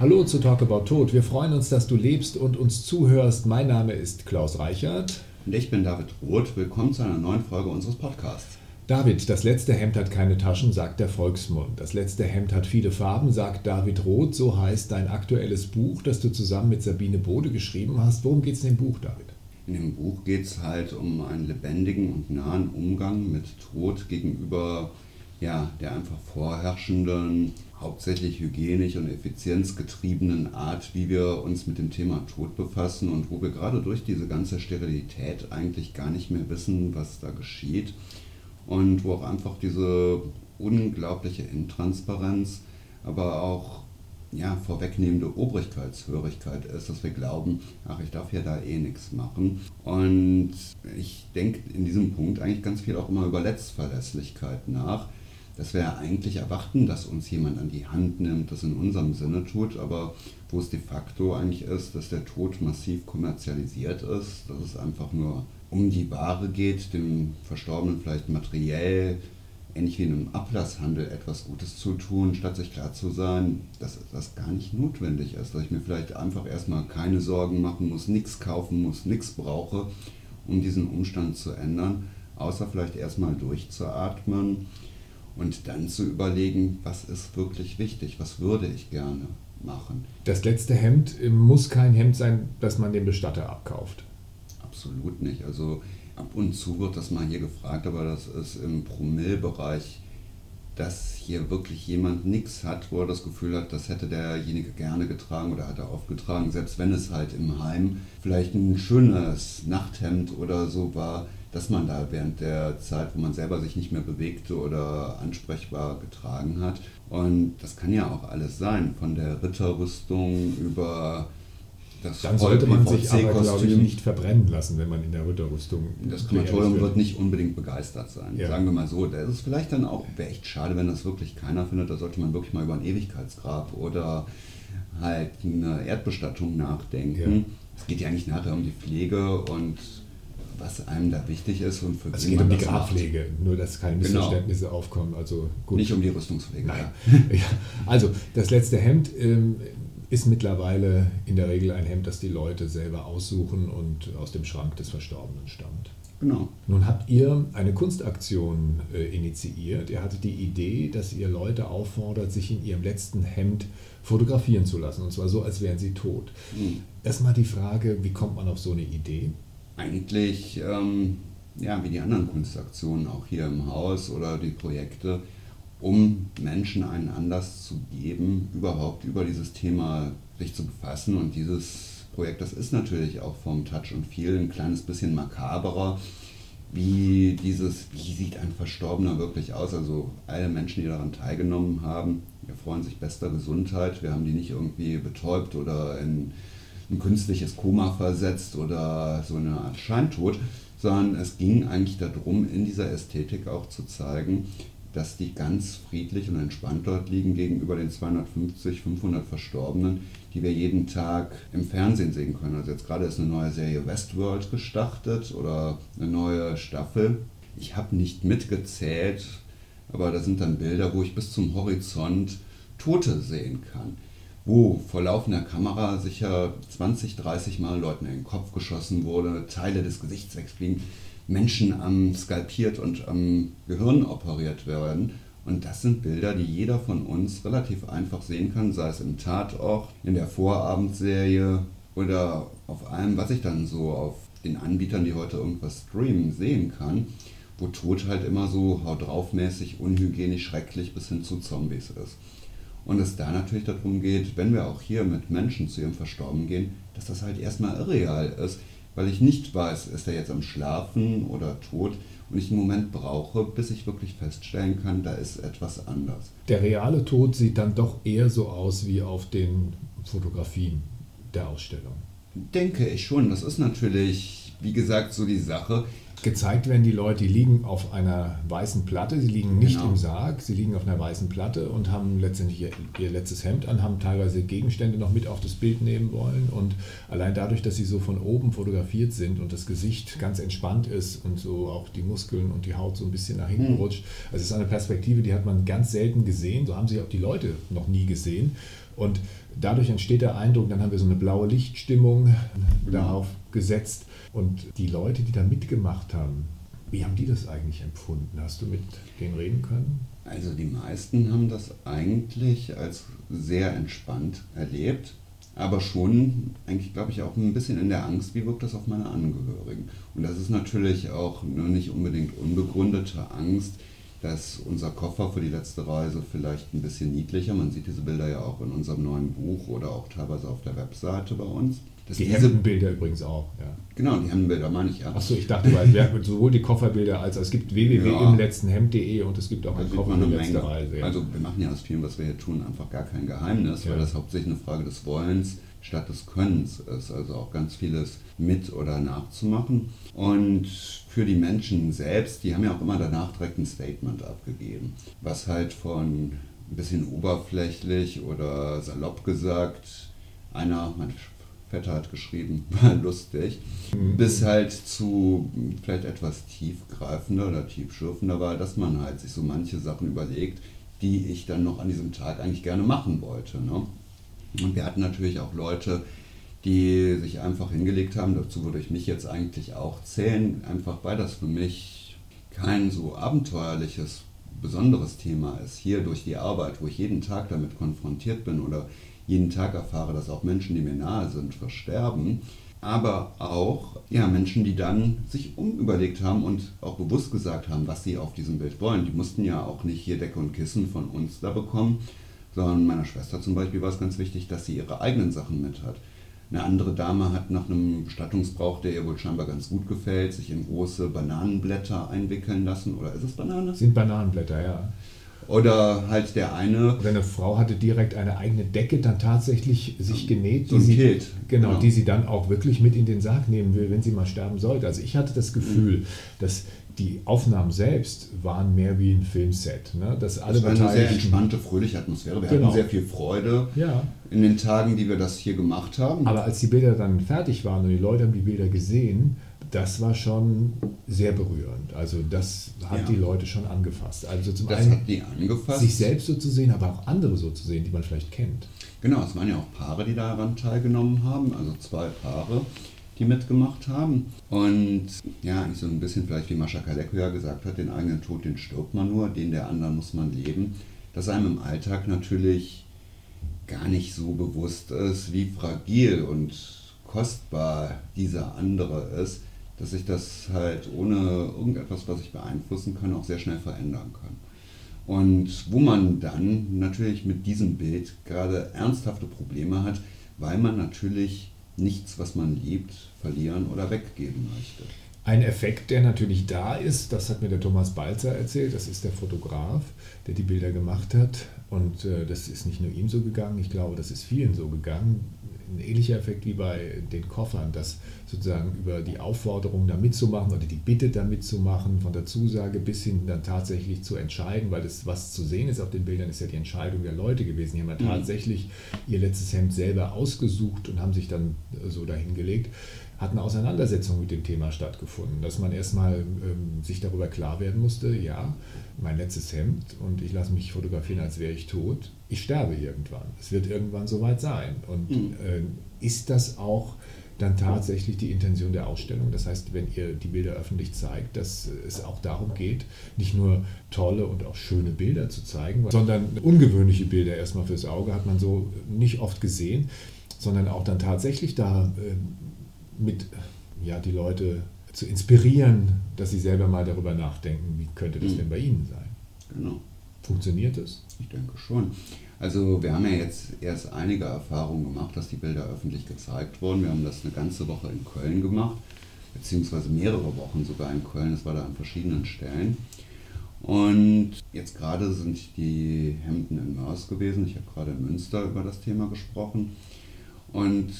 Hallo zu Talk About Tod. Wir freuen uns, dass du lebst und uns zuhörst. Mein Name ist Klaus Reichert. Und ich bin David Roth. Willkommen zu einer neuen Folge unseres Podcasts. David, das letzte Hemd hat keine Taschen, sagt der Volksmund. Das letzte Hemd hat viele Farben, sagt David Roth. So heißt dein aktuelles Buch, das du zusammen mit Sabine Bode geschrieben hast. Worum geht es in dem Buch, David? In dem Buch geht es halt um einen lebendigen und nahen Umgang mit Tod gegenüber ja, der einfach vorherrschenden, hauptsächlich hygienisch und effizienzgetriebenen Art, wie wir uns mit dem Thema Tod befassen und wo wir gerade durch diese ganze Sterilität eigentlich gar nicht mehr wissen, was da geschieht und wo auch einfach diese unglaubliche Intransparenz, aber auch ja, vorwegnehmende Obrigkeitshörigkeit ist, dass wir glauben, ach, ich darf ja da eh nichts machen. Und ich denke in diesem Punkt eigentlich ganz viel auch immer über Letztverlässlichkeit nach dass wir eigentlich erwarten, dass uns jemand an die Hand nimmt, das in unserem Sinne tut, aber wo es de facto eigentlich ist, dass der Tod massiv kommerzialisiert ist, dass es einfach nur um die Ware geht, dem Verstorbenen vielleicht materiell, ähnlich wie in einem Ablasshandel etwas Gutes zu tun, statt sich klar zu sein, dass das gar nicht notwendig ist, dass ich mir vielleicht einfach erstmal keine Sorgen machen muss, nichts kaufen muss, nichts brauche, um diesen Umstand zu ändern, außer vielleicht erstmal durchzuatmen und dann zu überlegen, was ist wirklich wichtig, was würde ich gerne machen. Das letzte Hemd äh, muss kein Hemd sein, das man dem Bestatter abkauft. Absolut nicht. Also ab und zu wird das mal hier gefragt, aber das ist im Promillbereich, dass hier wirklich jemand nichts hat, wo er das Gefühl hat, das hätte derjenige gerne getragen oder hat er aufgetragen, selbst wenn es halt im Heim vielleicht ein schönes Nachthemd oder so war, dass man da während der Zeit, wo man selber sich nicht mehr bewegte oder ansprechbar getragen hat. Und das kann ja auch alles sein, von der Ritterrüstung über das Dann sollte man sich aber, glaube ich, nicht verbrennen lassen, wenn man in der Ritterrüstung. Das Krematorium wird nicht unbedingt begeistert sein. Ja. Sagen wir mal so. Das ist vielleicht dann auch, wäre echt schade, wenn das wirklich keiner findet. Da sollte man wirklich mal über ein Ewigkeitsgrab oder halt eine Erdbestattung nachdenken. Ja. Es geht ja eigentlich nachher um die Pflege und was einem da wichtig ist und für also Es geht um die Grabpflege, nur dass keine genau. Missverständnisse aufkommen. Also gut. Nicht um die Rüstungspflege. Nein. ja. Also das letzte Hemd ähm, ist mittlerweile in der Regel ein Hemd, das die Leute selber aussuchen und aus dem Schrank des Verstorbenen stammt. Genau. Nun habt ihr eine Kunstaktion äh, initiiert. Ihr hattet die Idee, dass ihr Leute auffordert, sich in ihrem letzten Hemd fotografieren zu lassen. Und zwar so, als wären sie tot. Mhm. Erstmal die Frage, wie kommt man auf so eine Idee? Eigentlich, ähm, ja, wie die anderen Kunstaktionen auch hier im Haus oder die Projekte, um Menschen einen Anlass zu geben, überhaupt über dieses Thema sich zu befassen. Und dieses Projekt, das ist natürlich auch vom Touch und Feel ein kleines bisschen makaberer. Wie dieses, wie sieht ein Verstorbener wirklich aus? Also alle Menschen, die daran teilgenommen haben, wir freuen sich bester Gesundheit. Wir haben die nicht irgendwie betäubt oder in ein künstliches Koma versetzt oder so eine Art Scheintod, sondern es ging eigentlich darum, in dieser Ästhetik auch zu zeigen, dass die ganz friedlich und entspannt dort liegen gegenüber den 250, 500 Verstorbenen, die wir jeden Tag im Fernsehen sehen können. Also jetzt gerade ist eine neue Serie Westworld gestartet oder eine neue Staffel. Ich habe nicht mitgezählt, aber da sind dann Bilder, wo ich bis zum Horizont Tote sehen kann wo vor laufender Kamera sicher 20, 30 Mal Leuten in den Kopf geschossen wurde, Teile des Gesichts wegfliegen, Menschen am skalpiert und am Gehirn operiert werden. Und das sind Bilder, die jeder von uns relativ einfach sehen kann, sei es im Tatort, in der Vorabendserie oder auf allem, was ich dann so auf den Anbietern, die heute irgendwas streamen, sehen kann, wo Tod halt immer so haut draufmäßig, unhygienisch, schrecklich bis hin zu Zombies ist. Und es da natürlich darum geht, wenn wir auch hier mit Menschen zu ihrem Verstorben gehen, dass das halt erstmal irreal ist, weil ich nicht weiß, ist er jetzt am Schlafen oder tot und ich einen Moment brauche, bis ich wirklich feststellen kann, da ist etwas anders. Der reale Tod sieht dann doch eher so aus wie auf den Fotografien der Ausstellung. Denke ich schon. Das ist natürlich, wie gesagt, so die Sache gezeigt werden. Die Leute, die liegen auf einer weißen Platte, sie liegen nicht genau. im Sarg, sie liegen auf einer weißen Platte und haben letztendlich ihr, ihr, letztes Hemd an, haben teilweise Gegenstände noch mit auf das Bild nehmen wollen. Und allein dadurch, dass sie so von oben fotografiert sind und das Gesicht ganz entspannt ist und so auch die Muskeln und die Haut so ein bisschen nach hinten mhm. rutscht, also es ist eine Perspektive, die hat man ganz selten gesehen, so haben sich auch die Leute noch nie gesehen Und dadurch entsteht der Eindruck, dann haben wir so eine blaue Lichtstimmung darauf gesetzt. Und die Leute, die da mitgemacht haben, wie haben die das eigentlich empfunden? Hast du mit denen reden können? Also die meisten haben das eigentlich als sehr entspannt erlebt, aber schon eigentlich, glaube ich, auch ein bisschen in der Angst, wie wirkt das auf meine Angehörigen. Und das ist natürlich auch nur nicht unbedingt unbegründete Angst, dass unser Koffer für die letzte Reise vielleicht ein bisschen niedlicher, man sieht diese Bilder ja auch in unserem neuen Buch oder auch teilweise auf der Webseite bei uns, die Hemdenbilder übrigens auch, ja. Genau, die Hemdenbilder meine ich ja. Achso, ich dachte, weil wir sowohl die Kofferbilder als es gibt www.imletztenhemd.de und es gibt auch ein Koffer die letzte Reise. Ja. Also wir machen ja aus vielem, was wir hier tun, einfach gar kein Geheimnis, ja. weil das hauptsächlich eine Frage des Wollens statt des Könnens ist. Also auch ganz vieles mit oder nachzumachen. Und für die Menschen selbst, die haben ja auch immer danach direkt ein Statement abgegeben, was halt von ein bisschen oberflächlich oder salopp gesagt einer, mein Vetter hat geschrieben, war lustig, mhm. bis halt zu vielleicht etwas tiefgreifender oder tiefschürfender war, dass man halt sich so manche Sachen überlegt, die ich dann noch an diesem Tag eigentlich gerne machen wollte. Ne? Und wir hatten natürlich auch Leute, die sich einfach hingelegt haben, dazu würde ich mich jetzt eigentlich auch zählen, einfach weil das für mich kein so abenteuerliches, besonderes Thema ist. Hier durch die Arbeit, wo ich jeden Tag damit konfrontiert bin oder jeden Tag erfahre, dass auch Menschen, die mir nahe sind, versterben. Aber auch ja, Menschen, die dann sich umüberlegt haben und auch bewusst gesagt haben, was sie auf diesem Bild wollen. Die mussten ja auch nicht hier Decke und Kissen von uns da bekommen, sondern meiner Schwester zum Beispiel war es ganz wichtig, dass sie ihre eigenen Sachen mit hat. Eine andere Dame hat nach einem Bestattungsbrauch, der ihr wohl scheinbar ganz gut gefällt, sich in große Bananenblätter einwickeln lassen. Oder ist es Banane? Sind Bananenblätter, ja. Oder halt der eine. Oder eine Frau hatte direkt eine eigene Decke dann tatsächlich sich genäht. So ein sie, Kilt. Genau, genau, die sie dann auch wirklich mit in den Sarg nehmen will, wenn sie mal sterben sollte. Also ich hatte das Gefühl, mhm. dass die Aufnahmen selbst waren mehr wie ein Filmset. Ne? Dass alle das war eine sehr entspannte, fröhliche Atmosphäre. Wir genau. hatten sehr viel Freude ja. in den Tagen, die wir das hier gemacht haben. Aber als die Bilder dann fertig waren und die Leute haben die Bilder gesehen, das war schon sehr berührend. Also das hat ja. die Leute schon angefasst. Also zum das einen angefasst. sich selbst so zu sehen, aber auch andere so zu sehen, die man vielleicht kennt. Genau, es waren ja auch Paare, die daran teilgenommen haben, also zwei Paare, die mitgemacht haben. Und ja, so ein bisschen vielleicht wie Mascha Kaleko ja gesagt hat, den eigenen Tod, den stirbt man nur, den der anderen muss man leben. Dass einem im Alltag natürlich gar nicht so bewusst ist, wie fragil und kostbar dieser andere ist dass sich das halt ohne irgendetwas, was ich beeinflussen kann, auch sehr schnell verändern kann. Und wo man dann natürlich mit diesem Bild gerade ernsthafte Probleme hat, weil man natürlich nichts, was man liebt, verlieren oder weggeben möchte. Ein Effekt, der natürlich da ist, das hat mir der Thomas Balzer erzählt, das ist der Fotograf, der die Bilder gemacht hat. Und äh, das ist nicht nur ihm so gegangen, ich glaube, das ist vielen so gegangen ein ähnlicher Effekt wie bei den Koffern, dass sozusagen über die Aufforderung da mitzumachen oder die Bitte da mitzumachen, von der Zusage bis hin dann tatsächlich zu entscheiden, weil das, was zu sehen ist auf den Bildern, ist ja die Entscheidung der Leute gewesen. Die haben ja mhm. tatsächlich ihr letztes Hemd selber ausgesucht und haben sich dann so dahingelegt hat eine Auseinandersetzung mit dem Thema stattgefunden, dass man erstmal ähm, sich darüber klar werden musste, ja, mein letztes Hemd und ich lasse mich fotografieren, als wäre ich tot. Ich sterbe irgendwann. Es wird irgendwann soweit sein. Und mhm. äh, ist das auch dann tatsächlich die Intention der Ausstellung? Das heißt, wenn ihr die Bilder öffentlich zeigt, dass es auch darum geht, nicht nur tolle und auch schöne Bilder zu zeigen, sondern ungewöhnliche Bilder erstmal fürs Auge hat man so nicht oft gesehen, sondern auch dann tatsächlich da äh, mit ja, die Leute zu inspirieren, dass sie selber mal darüber nachdenken, wie könnte das mhm. denn bei Ihnen sein? Genau. Funktioniert das? Ich denke schon. Also wir haben ja jetzt erst einige Erfahrungen gemacht, dass die Bilder öffentlich gezeigt wurden. Wir haben das eine ganze Woche in Köln gemacht, beziehungsweise mehrere Wochen sogar in Köln. Das war da an verschiedenen Stellen. Und jetzt gerade sind die Hemden in Mörs gewesen. Ich habe gerade in Münster über das Thema gesprochen. Und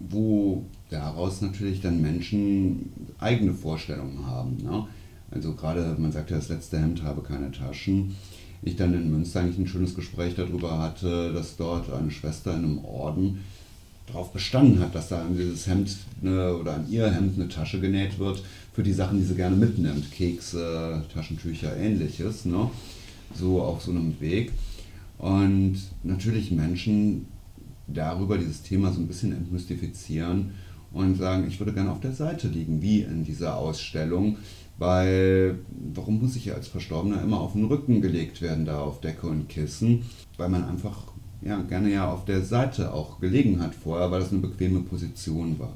wo daraus natürlich dann Menschen eigene Vorstellungen haben. Ne? Also gerade, man sagt ja, das letzte Hemd habe keine Taschen. Ich dann in Münster eigentlich ein schönes Gespräch darüber hatte, dass dort eine Schwester in einem Orden darauf bestanden hat, dass da an dieses Hemd eine, oder an ihr Hemd eine Tasche genäht wird für die Sachen, die sie gerne mitnimmt. Kekse, Taschentücher, ähnliches. Ne? So auf so einem Weg. und natürlich Menschen darüber dieses Thema so ein bisschen entmystifizieren und sagen, ich würde gerne auf der Seite liegen, wie in dieser Ausstellung, weil warum muss ich als Verstorbener immer auf den Rücken gelegt werden, da auf Decke und Kissen, weil man einfach ja, gerne ja auf der Seite auch gelegen hat vorher, weil das eine bequeme Position war.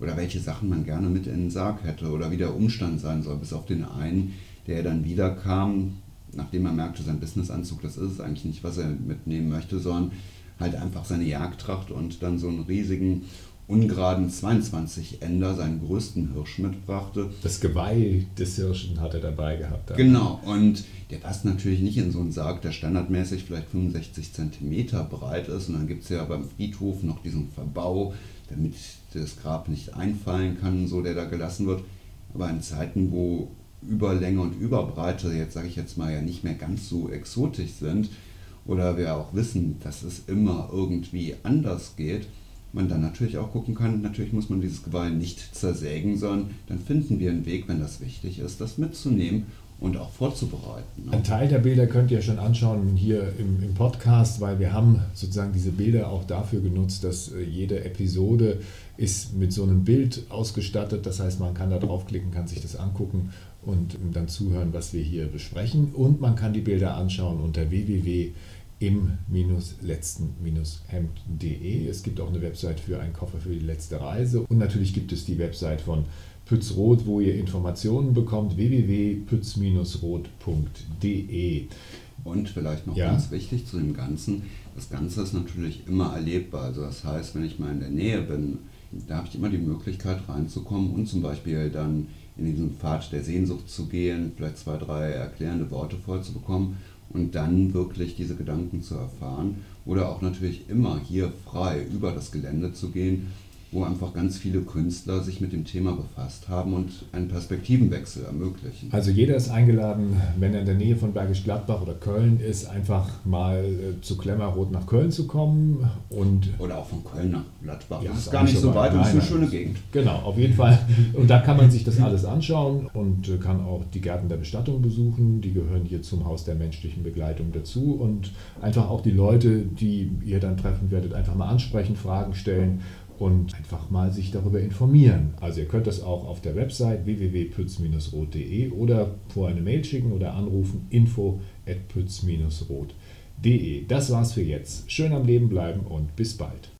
Oder welche Sachen man gerne mit in den Sarg hätte oder wie der Umstand sein soll, bis auf den einen, der dann wiederkam, nachdem er merkte, sein Businessanzug, das ist es eigentlich nicht, was er mitnehmen möchte, sondern halt einfach seine Jagdtracht und dann so einen riesigen ungeraden 22 Ender, seinen größten Hirsch mitbrachte. Das Geweih des Hirschen hat er dabei gehabt. Dann. Genau, und der passt natürlich nicht in so einen Sarg, der standardmäßig vielleicht 65 cm breit ist. Und dann gibt es ja beim Friedhof noch diesen Verbau, damit das Grab nicht einfallen kann, so der da gelassen wird. Aber in Zeiten, wo Überlänge und Überbreite, jetzt sage ich jetzt mal, ja nicht mehr ganz so exotisch sind, oder wir auch wissen, dass es immer irgendwie anders geht, man dann natürlich auch gucken kann, natürlich muss man dieses Geweih nicht zersägen, sondern dann finden wir einen Weg, wenn das wichtig ist, das mitzunehmen und auch vorzubereiten. Ne? Ein Teil der Bilder könnt ihr schon anschauen hier im, im, Podcast, weil wir haben sozusagen diese Bilder auch dafür genutzt, dass äh, jede Episode ist mit so einem Bild ausgestattet. Das heißt, man kann da draufklicken, kann sich das angucken und dann zuhören, was wir hier besprechen. Und man kann die Bilder anschauen unter www im-letzten-hemd.de. Es gibt auch eine Website für einen Koffer für die letzte Reise und natürlich gibt es die Website von Pützroth, wo ihr Informationen bekommt, www.pütz-rot.de. Und vielleicht noch ja. ganz wichtig zu dem Ganzen, das Ganze ist natürlich immer erlebbar. Also das heißt, wenn ich mal in der Nähe bin, da habe ich immer die Möglichkeit reinzukommen und zum Beispiel dann in diesen Pfad der Sehnsucht zu gehen, vielleicht zwei, drei erklärende Worte vorzubekommen und dann wirklich diese Gedanken zu erfahren oder auch natürlich immer hier frei über das Gelände zu gehen wo einfach ganz viele Künstler sich mit dem Thema befasst haben und einen Perspektivenwechsel ermöglichen. Also jeder ist eingeladen, wenn er in der Nähe von Bergisch Gladbach oder Köln ist, einfach mal äh, zu Klemmerrot nach Köln zu kommen und oder auch von Köln nach Gladbach. Ja, das ist gar nicht so weit, das ist eine schöne Gegend. Genau, auf jeden Fall. Und da kann man sich das alles anschauen und äh, kann auch die Gärten der Bestattung besuchen. Die gehören hier zum Haus der menschlichen Begleitung dazu und einfach auch die Leute, die ihr dann treffen werdet, einfach mal ansprechen, Fragen stellen und einfach mal sich darüber informieren. Also ihr könnt das auch auf der Website www.pütz-rot.de oder vor eine Mail schicken oder anrufen info at pütz-rot.de. Das war's für jetzt. Schön am Leben bleiben und bis bald.